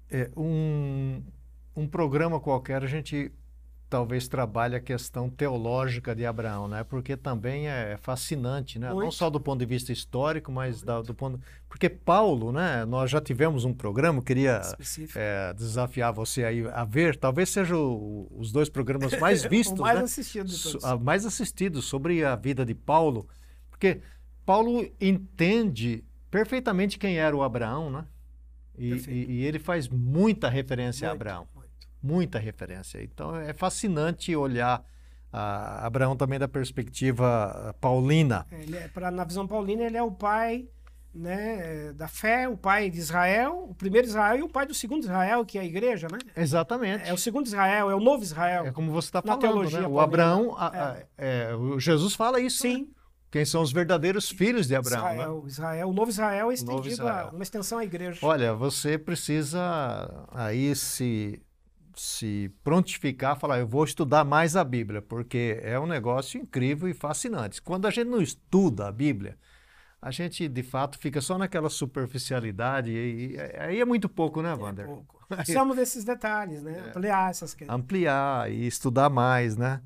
É, um, um programa qualquer a gente talvez trabalhe a questão teológica de Abraão, né? Porque também é fascinante, né? Muito. Não só do ponto de vista histórico, mas da- do ponto porque Paulo, né? Nós já tivemos um programa, queria é, desafiar você aí a ver, talvez seja o- os dois programas mais vistos, mais né? assistido de So- todos. a- mais assistidos sobre a vida de Paulo, porque Paulo entende perfeitamente quem era o Abraão, né? E, e- e ele faz muita referência a Muito, Abraão, muito. Muita referência. Então é fascinante olhar a Abraão também da perspectiva ah, paulina. É, Ele é, pra, na visão paulina, ele é o pai né, da fé, o pai de Israel, o primeiro Israel e o pai do segundo Israel, que é a igreja, né? Exatamente. É o segundo Israel, é o novo Israel. É como você está Na falando, teologia né? O. Abraão, a- a- é, o Jesus fala isso. né? Sim, Quem são os verdadeiros filhos de Abraão? né? Israel, Israel, o novo Israel é estendido, a- Israel. uma extensão à igreja. Olha, você precisa aí se, se prontificar, falar, eu vou estudar mais a Bíblia, porque é um negócio incrível e fascinante. Quando a gente não estuda a Bíblia, a gente de fato fica só naquela superficialidade e, aí é muito pouco, né, É Wander? pouco. Precisamos desses detalhes, né? Ampliar essas questões. Ampliar e estudar mais, né?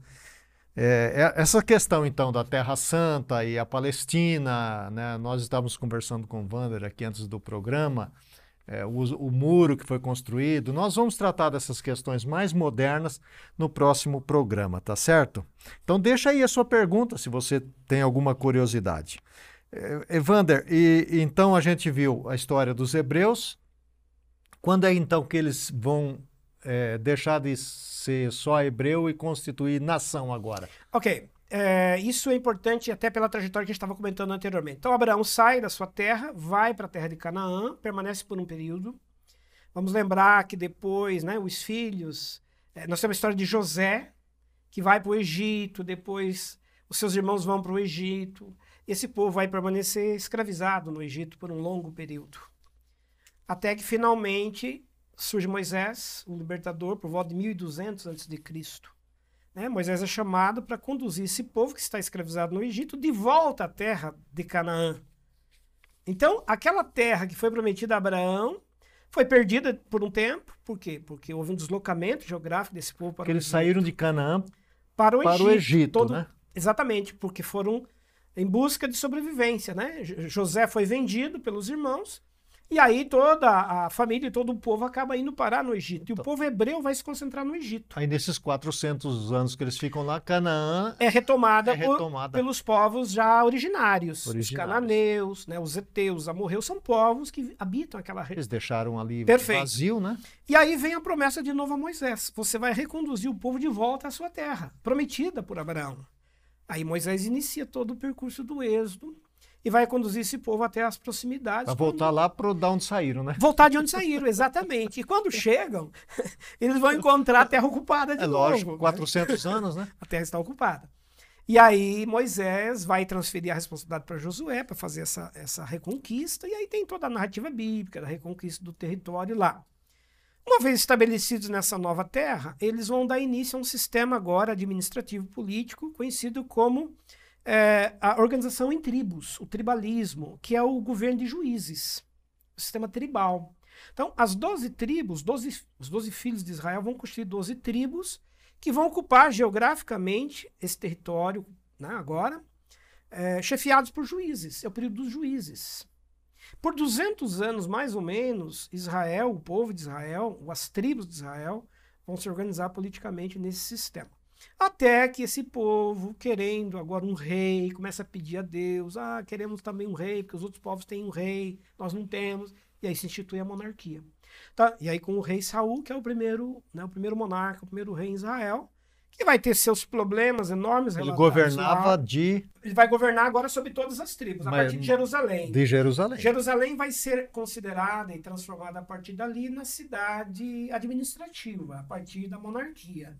É, é- essa questão, então, da Terra Santa e a Palestina, né? Nós estávamos conversando com o Wander aqui antes do programa, é, o, o muro que foi construído. Nós vamos tratar dessas questões mais modernas no próximo programa, tá certo? Então, deixa aí a sua pergunta, se você tem alguma curiosidade. É, Evander, e, então a gente viu a história dos hebreus. Quando é então que eles vão é, deixar de ser só hebreu e constituir nação agora? Ok, é, isso é importante até pela trajetória que a gente estava comentando anteriormente. Então, Abraão sai da sua terra, vai para a terra de Canaã, permanece por um período. Vamos lembrar que depois, né, os filhos. é, nós temos a história de José, que vai para o Egito, depois os seus irmãos vão para o Egito. Esse povo vai permanecer escravizado no Egito por um longo período. Até que finalmente surge Moisés, o libertador, por volta de 1200 a.C. Né? Moisés é chamado para conduzir esse povo que está escravizado no Egito de volta à terra de Canaã. Então, aquela terra que foi prometida a Abraão foi perdida por um tempo. Por quê? Porque houve um deslocamento geográfico desse povo para, Porque o, eles saíram de Canaã para o para Egito. o Egito, todo- né? Exatamente, porque foram em busca de sobrevivência, né? Jo- José foi vendido pelos irmãos e aí toda a família e todo o povo acaba indo parar no Egito. E o Então- povo hebreu vai se concentrar no Egito. Aí nesses 400 anos que eles ficam lá, Canaã É retomada, é por- retomada. pelos povos já originários. Os Originários. cananeus, né, os heteus, os amorreus, são povos que habitam aquela região. Eles deixaram ali Perfeito. vazio, né? E aí vem a promessa de novo a Moisés. Você vai reconduzir o povo de volta à sua terra, prometida por Abraão. Aí Moisés inicia todo o percurso do êxodo e vai conduzir esse povo até as proximidades. Para quando- voltar lá para da onde saíram, né? Voltar de onde saíram, exatamente. E quando chegam, eles vão encontrar a terra ocupada de É novo. lógico, né? 400 anos, né? a terra está ocupada. E aí Moisés vai transferir a responsabilidade para Josué para fazer essa, essa reconquista, e aí tem toda a narrativa bíblica da reconquista do território lá. Uma vez estabelecidos nessa nova terra, eles vão dar início a um sistema agora administrativo político conhecido como eh, a organização em tribos, o tribalismo, que é o governo de juízes, o sistema tribal. Então, as 12 tribos, 12, os 12 filhos de Israel vão constituir 12 tribos que vão ocupar geograficamente esse território né, agora, eh, chefiados por juízes. É o período dos juízes. Por 200 anos, mais ou menos, Israel, o povo de Israel, as tribos de Israel, vão se organizar politicamente nesse sistema. Até que esse povo, querendo agora um rei, começa a pedir a Deus: ah, queremos também um rei, porque os outros povos têm um rei, nós não temos. E aí se institui a monarquia. Tá? E aí com o rei Saul, que é o primeiro, né, o primeiro monarca, o primeiro rei em Israel, que vai ter seus problemas enormes. Ele governava de, Ele vai governar agora sobre todas as tribos, a Mas- partir de Jerusalém. de Jerusalém. Jerusalém vai ser considerada e transformada a partir dali na cidade administrativa, a partir da monarquia.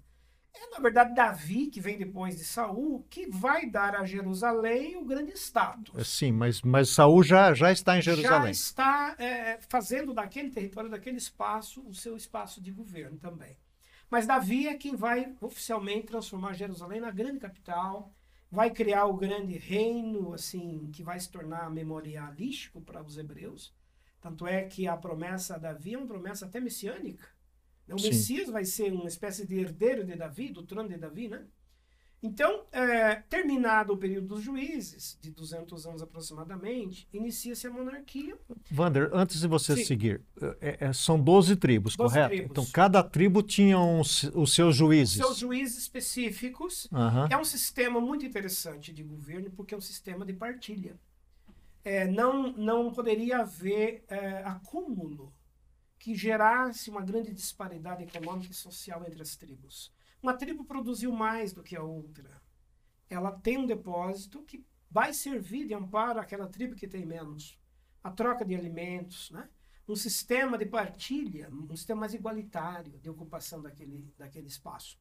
É, na verdade, Davi, que vem depois de Saul, que vai dar a Jerusalém o grande status. Sim, mas, mas Saul já, já está em Já Jerusalém. está é, fazendo daquele território, daquele espaço, o seu espaço de governo também. Mas Davi é quem vai oficialmente transformar Jerusalém na grande capital, vai criar o grande reino, assim, que vai se tornar memorialístico para os hebreus. Tanto é que a promessa a Davi é uma promessa até messiânica. O Sim. Messias vai ser uma espécie de herdeiro de Davi, do trono de Davi, né? Então, é, terminado o período dos juízes, de 200 anos aproximadamente, inicia-se a monarquia. Vander, antes de você Sim. seguir, é- é- são 12 tribos, 12 correto? tribos. Então, cada tribo tinha um os seus juízes. Seus juízes específicos. Aham. É um sistema muito interessante de governo, porque é um sistema de partilha. É, não, não poderia haver é, acúmulo que gerasse uma grande disparidade econômica e social entre as tribos. Uma tribo produziu mais do que a outra. Ela tem um depósito que vai servir de amparo àquela tribo que tem menos. A troca de alimentos, né? um sistema de partilha, um sistema mais igualitário de ocupação daquele, daquele espaço.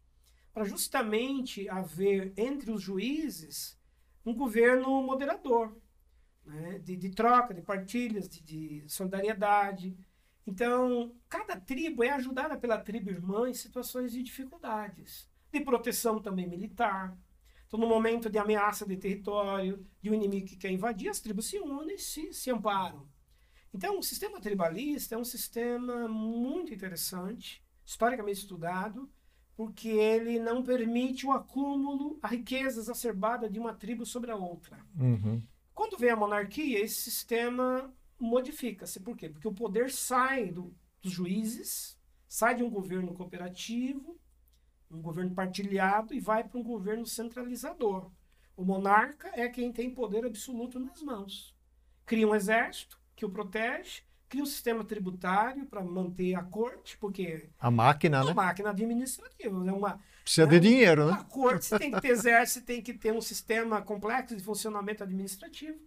Para justamente haver entre os juízes um governo moderador, né? de, de troca, de partilhas, de, de solidariedade. Então, cada tribo é ajudada pela tribo irmã em situações de dificuldades, de proteção também militar. Então, no momento de ameaça de território, de um inimigo que quer invadir, as tribos se unem e se, se amparam. Então, o sistema tribalista é um sistema muito interessante, historicamente estudado, porque ele não permite o acúmulo, a riqueza exacerbada de uma tribo sobre a outra. Uhum. Quando vem a monarquia, esse sistema modifica-se. Por quê? Porque o poder sai do- dos juízes, sai de um governo cooperativo, um governo partilhado, e vai para um governo centralizador. O monarca é quem tem poder absoluto nas mãos. Cria um exército que o protege, cria um sistema tributário para manter a corte, porque A máquina, é né? uma máquina administrativa, é uma, Precisa de dinheiro, né? a corte você tem que ter exército, você tem que ter um sistema complexo de funcionamento administrativo.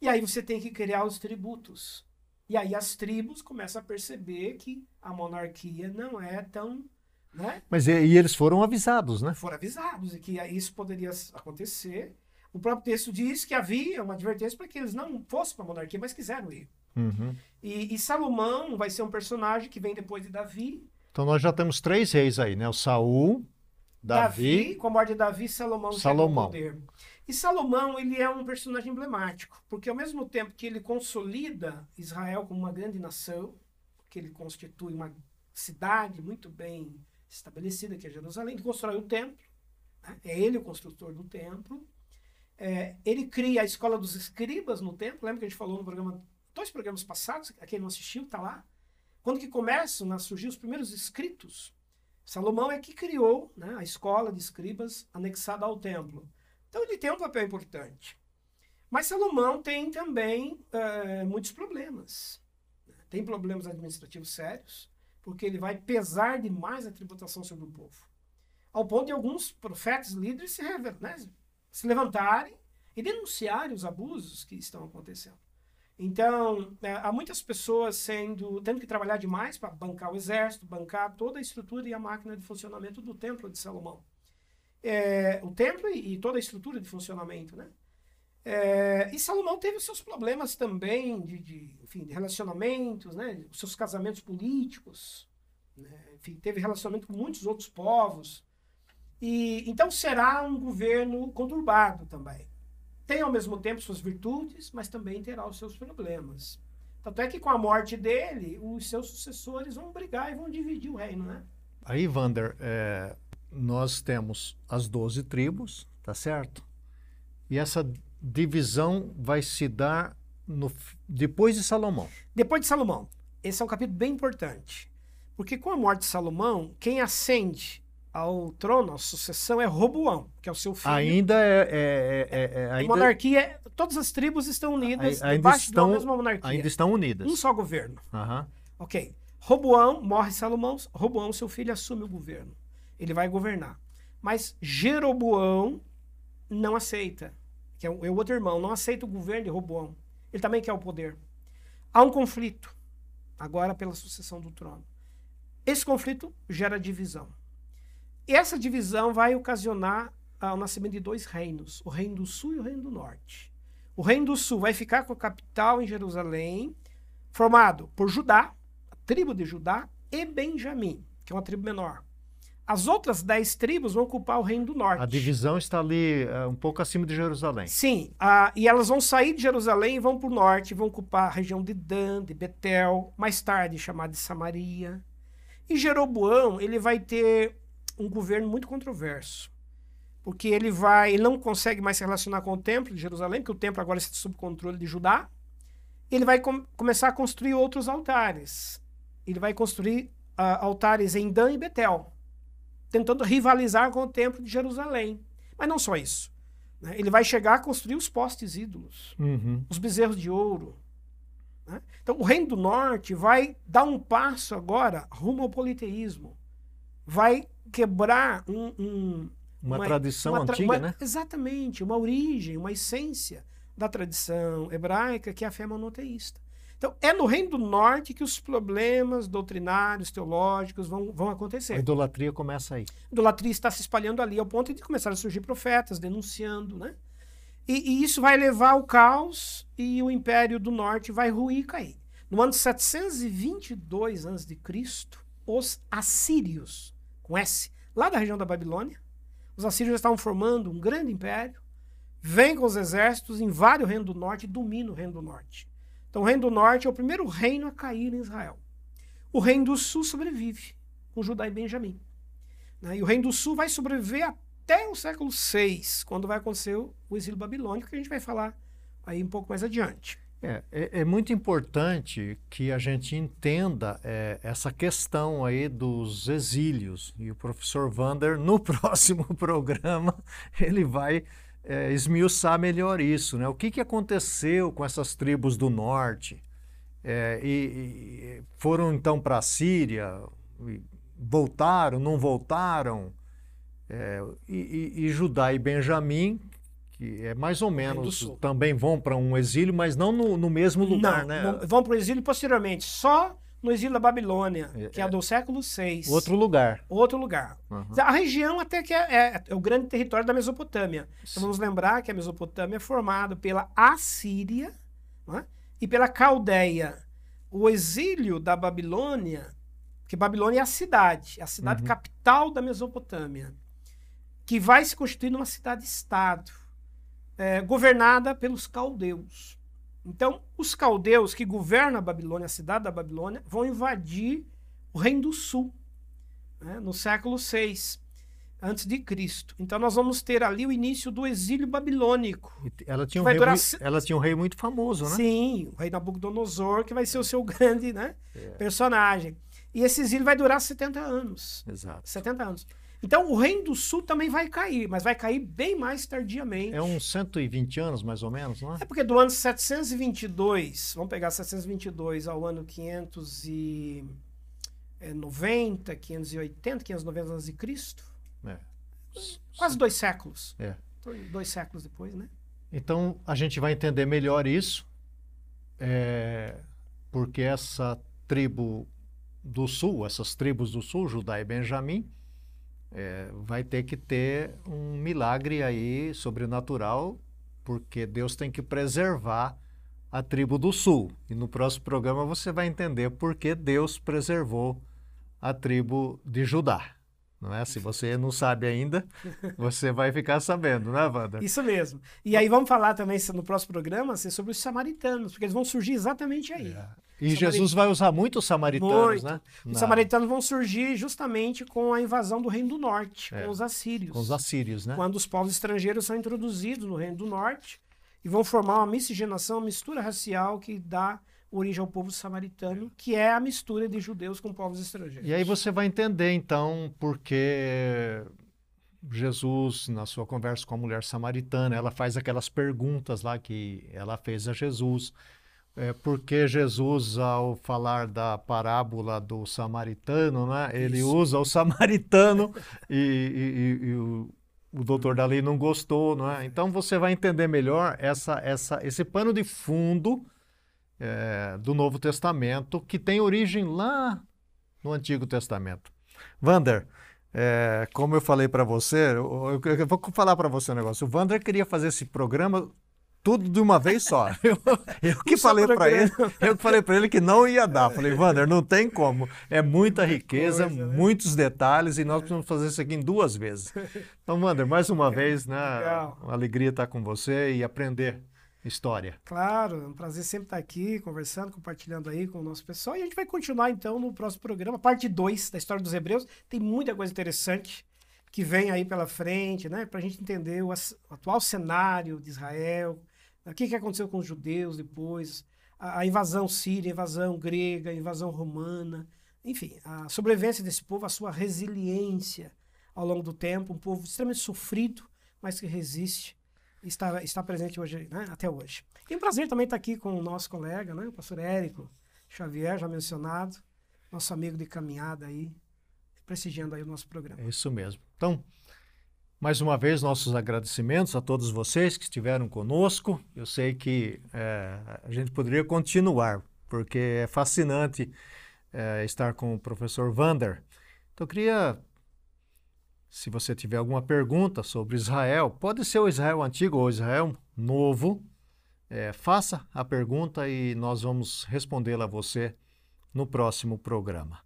E aí você tem que criar os tributos. E aí as tribos começam a perceber que a monarquia não é tão. Né? Mas e, e eles foram avisados, né? Foram avisados e que isso poderia acontecer. O próprio texto diz que havia uma advertência para que eles não fossem para a monarquia, mas quiseram ir. Uhum. E, e Salomão vai ser um personagem que vem depois de Davi. Então nós já temos três reis aí, né? O Saul, Davi, com a morte de Davi, Salomão, Salomão. poder. E Salomão, ele é um personagem emblemático, porque ao mesmo tempo que ele consolida Israel como uma grande nação, que ele constitui uma cidade muito bem estabelecida, que é Jerusalém, ele constrói o templo, né? é ele o construtor do templo, É, ele cria a escola dos escribas no templo, lembra que a gente falou no programa, dois programas passados, a quem não assistiu, tá lá, quando que começam a surgir os primeiros escritos, Salomão é que criou né, a escola de escribas anexada ao templo. Então ele tem um papel importante. Mas Salomão tem também eh, muitos problemas. Tem problemas administrativos sérios, porque ele vai pesar demais a tributação sobre o povo. Ao ponto de alguns profetas líderes se, revel- né, se levantarem e denunciarem os abusos que estão acontecendo. Então, eh, há muitas pessoas sendo tendo que trabalhar demais para bancar o exército, bancar toda a estrutura e a máquina de funcionamento do templo de Salomão. É, o templo e, e toda a estrutura de funcionamento, né? É, e Salomão teve os seus problemas também de, de, enfim, de relacionamentos, né? Os seus casamentos políticos, né? enfim, teve relacionamento com muitos outros povos. E então será um governo conturbado também. Tem ao mesmo tempo suas virtudes, mas também terá os seus problemas. Tanto é que com a morte dele, os seus sucessores vão brigar e vão dividir o reino, né? Aí, Vander, é, nós temos as 12 tribos, tá certo? E essa divisão vai se dar no depois de Salomão. Depois de Salomão, esse é um capítulo bem importante. Porque com a morte de Salomão, quem ascende ao trono, à sucessão, é Roboão, que é o seu filho. Ainda é, é- é- é- A ainda, monarquia, todas as tribos estão unidas ainda debaixo estão- da mesma monarquia. ainda estão unidas. Um só governo. Aham. Ok. Roboão, morre Salomão, Roboão, seu filho, assume o governo. Ele vai governar. Mas Jeroboão não aceita, que é o, é o outro irmão, não aceita o governo de Roboão. Ele também quer o poder. Há um conflito, agora pela sucessão do trono. Esse conflito gera divisão. Essa divisão vai ocasionar ah, o nascimento de dois reinos, o reino do sul e o reino do norte. O reino do sul vai ficar com a capital em Jerusalém, formado por Judá, a tribo de Judá, e Benjamim, que é uma tribo menor. As outras dez tribos vão ocupar o reino do norte. A divisão está ali é, um pouco acima de Jerusalém. Sim, ah, e elas vão sair de Jerusalém e vão para o norte, vão ocupar a região de Dan, de Betel, mais tarde chamada de Samaria. E Jeroboão, ele vai ter um governo muito controverso. Porque ele vai, ele não consegue mais se relacionar com o templo de Jerusalém, porque o templo agora está sob controle de Judá. Ele vai com, começar a construir outros altares. Ele vai construir uh, altares em Dan e Betel, tentando rivalizar com o templo de Jerusalém. Mas não só isso. Né? Ele vai chegar a construir os postes ídolos, Uhum. os bezerros de ouro. né? Então, o Reino do Norte vai dar um passo agora rumo ao politeísmo. Vai quebrar um, um- Uma, uma- tradição uma antiga, uma- né? Exatamente, uma origem, uma essência da tradição hebraica, que é a fé monoteísta. Então, é no Reino do Norte que os problemas doutrinários, teológicos vão, vão A acontecer. idolatria começa aí. A idolatria está se espalhando ali ao ponto de começar a surgir profetas denunciando, né? E, e isso vai levar ao caos e o Império do Norte vai ruir e cair. No ano 722 a.C., os assírios, com S, lá da região da Babilônia, os assírios estavam formando um grande império, vêm com os exércitos, invadem o Reino do Norte e dominam o Reino do Norte. Então, o Reino do Norte é o primeiro reino a cair em Israel. O Reino do Sul sobrevive, com Judá e Benjamim. né? E o Reino do Sul vai sobreviver até o século VI, quando vai acontecer o exílio babilônico, que a gente vai falar aí um pouco mais adiante. É, é, é muito importante que a gente entenda é, essa questão aí dos exílios. E o professor Vander, no próximo programa, ele vai é, esmiuçar melhor isso. Né? O que, que aconteceu com essas tribos do norte? É, e, e foram então para a Síria, voltaram, não voltaram? É, e, e- e Judá e Benjamim, que é mais ou menos, também vão para um exílio, mas não no, no mesmo lugar, não, né? não, vão para o exílio posteriormente, só no exílio da Babilônia, É, que é, do século VI. Outro lugar. Outro lugar. Uhum. A região até que é, é- é o grande território da Mesopotâmia. Então vamos lembrar que a Mesopotâmia é formada pela Assíria né, e pela Caldeia. O exílio da Babilônia, que Babilônia é a cidade, é a cidade Uhum. capital da Mesopotâmia, que vai se constituir numa cidade-estado, é, governada pelos caldeus. Então, os caldeus que governam a Babilônia, a cidade da Babilônia, vão invadir o Reino do Sul, né, no século VI antes de Cristo. Então nós vamos ter ali o início do exílio babilônico. Ela tinha, um rei, durar ela tinha um rei muito famoso, né? Sim, o rei Nabucodonosor, que vai ser o seu grande né, É. personagem. E esse exílio vai durar 70 anos. Exato. 70 anos. Então o reino do sul também vai cair, mas vai cair bem mais tardiamente. É uns 120 anos, mais ou menos, não é? É porque do ano 722, vamos pegar 722 ao ano 590, 580, 590 a.C., É. quase dois séculos. É. Dois séculos depois, né? Então, a gente vai entender melhor isso, é, porque essa tribo do sul, essas tribos do sul, Judá e Benjamim, é, vai ter que ter um milagre aí sobrenatural, porque Deus tem que preservar a tribo do sul. E no próximo programa você vai entender por que Deus preservou a tribo de Judá. Não é? Se você não sabe ainda, você vai ficar sabendo, né, Wanda? Isso mesmo. E aí vamos falar também no próximo programa assim, sobre os samaritanos, porque eles vão surgir exatamente aí. E Jesus vai usar muito os samaritanos, Muito. né? Os Na- samaritanos vão surgir justamente com a invasão do Reino do Norte, É. com os assírios. Com os assírios, né? Quando os povos estrangeiros são introduzidos no Reino do Norte e vão formar uma miscigenação, uma mistura racial que dá origem ao povo samaritano, que é a mistura de judeus com povos estrangeiros. E aí você vai entender, então, porque Jesus, na sua conversa com a mulher samaritana, ela faz aquelas perguntas lá que ela fez a Jesus. É, porque Jesus, ao falar da parábola do samaritano, né, ele Isso. usa o samaritano e, e- e- e o, o doutor da lei não gostou, não é? Então você vai entender melhor essa, essa, esse pano de fundo é, do Novo Testamento, que tem origem lá no Antigo Testamento. Vander, é, como eu falei para você, eu, eu- eu vou falar para você um negócio. O Vander queria fazer esse programa tudo de uma vez só. Eu, eu que só falei para ele, eu que falei para ele que não ia dar. Falei, Vander, não tem como. É muita riqueza, coisa, né? muitos detalhes e nós precisamos fazer isso aqui em duas vezes. Então, Vander, mais uma vez, né? Legal. Uma alegria estar com você e aprender história. Claro, é um prazer sempre estar aqui, conversando, compartilhando aí com o nosso pessoal. E a gente vai continuar então no próximo programa, parte 2 da história dos Hebreus. Tem muita coisa interessante que vem aí pela frente, né? Para a gente entender o, atual cenário de Israel, o que, que aconteceu com os judeus depois, a, a invasão síria, a invasão grega, a invasão romana, enfim, a sobrevivência desse povo, a sua resiliência ao longo do tempo, um povo extremamente sofrido, mas que resiste está, está presente hoje, né, até hoje. E um prazer também estar aqui com o nosso colega, né, o pastor Érico Xavier, já mencionado, nosso amigo de caminhada aí, prestigiando aí o nosso programa. É isso mesmo. Então, mais uma vez, nossos agradecimentos a todos vocês que estiveram conosco. Eu sei que é, a gente poderia continuar, porque é fascinante é, estar com o professor Vander. Então, eu queria se você tiver alguma pergunta sobre Israel, pode ser o Israel antigo ou o Israel novo, é, faça a pergunta e nós vamos respondê-la a você no próximo programa.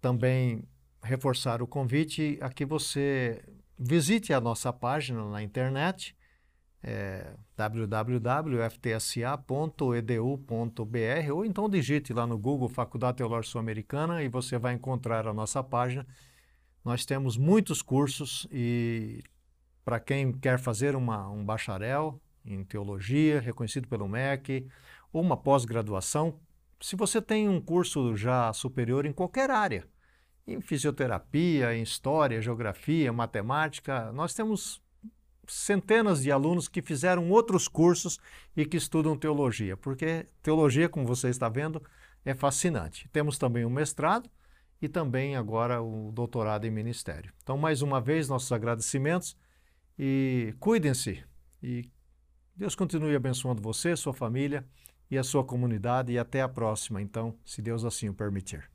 Também reforçar o convite a que você visite a nossa página na internet, é, www.ftsa.edu.br ou então digite lá no Google Faculdade Teológica Sul-Americana e você vai encontrar a nossa página. Nós temos muitos cursos e para quem quer fazer uma, um bacharel em teologia, reconhecido pelo MEC, ou uma pós-graduação, se você tem um curso já superior em qualquer área, em fisioterapia, em história, geografia, matemática, nós temos centenas de alunos que fizeram outros cursos e que estudam teologia, porque teologia, como você está vendo, é fascinante. Temos também um mestrado e também agora o doutorado em ministério. Então, mais uma vez, nossos agradecimentos e cuidem-se. E Deus continue abençoando você, sua família e a sua comunidade. E até a próxima, então, se Deus assim o permitir.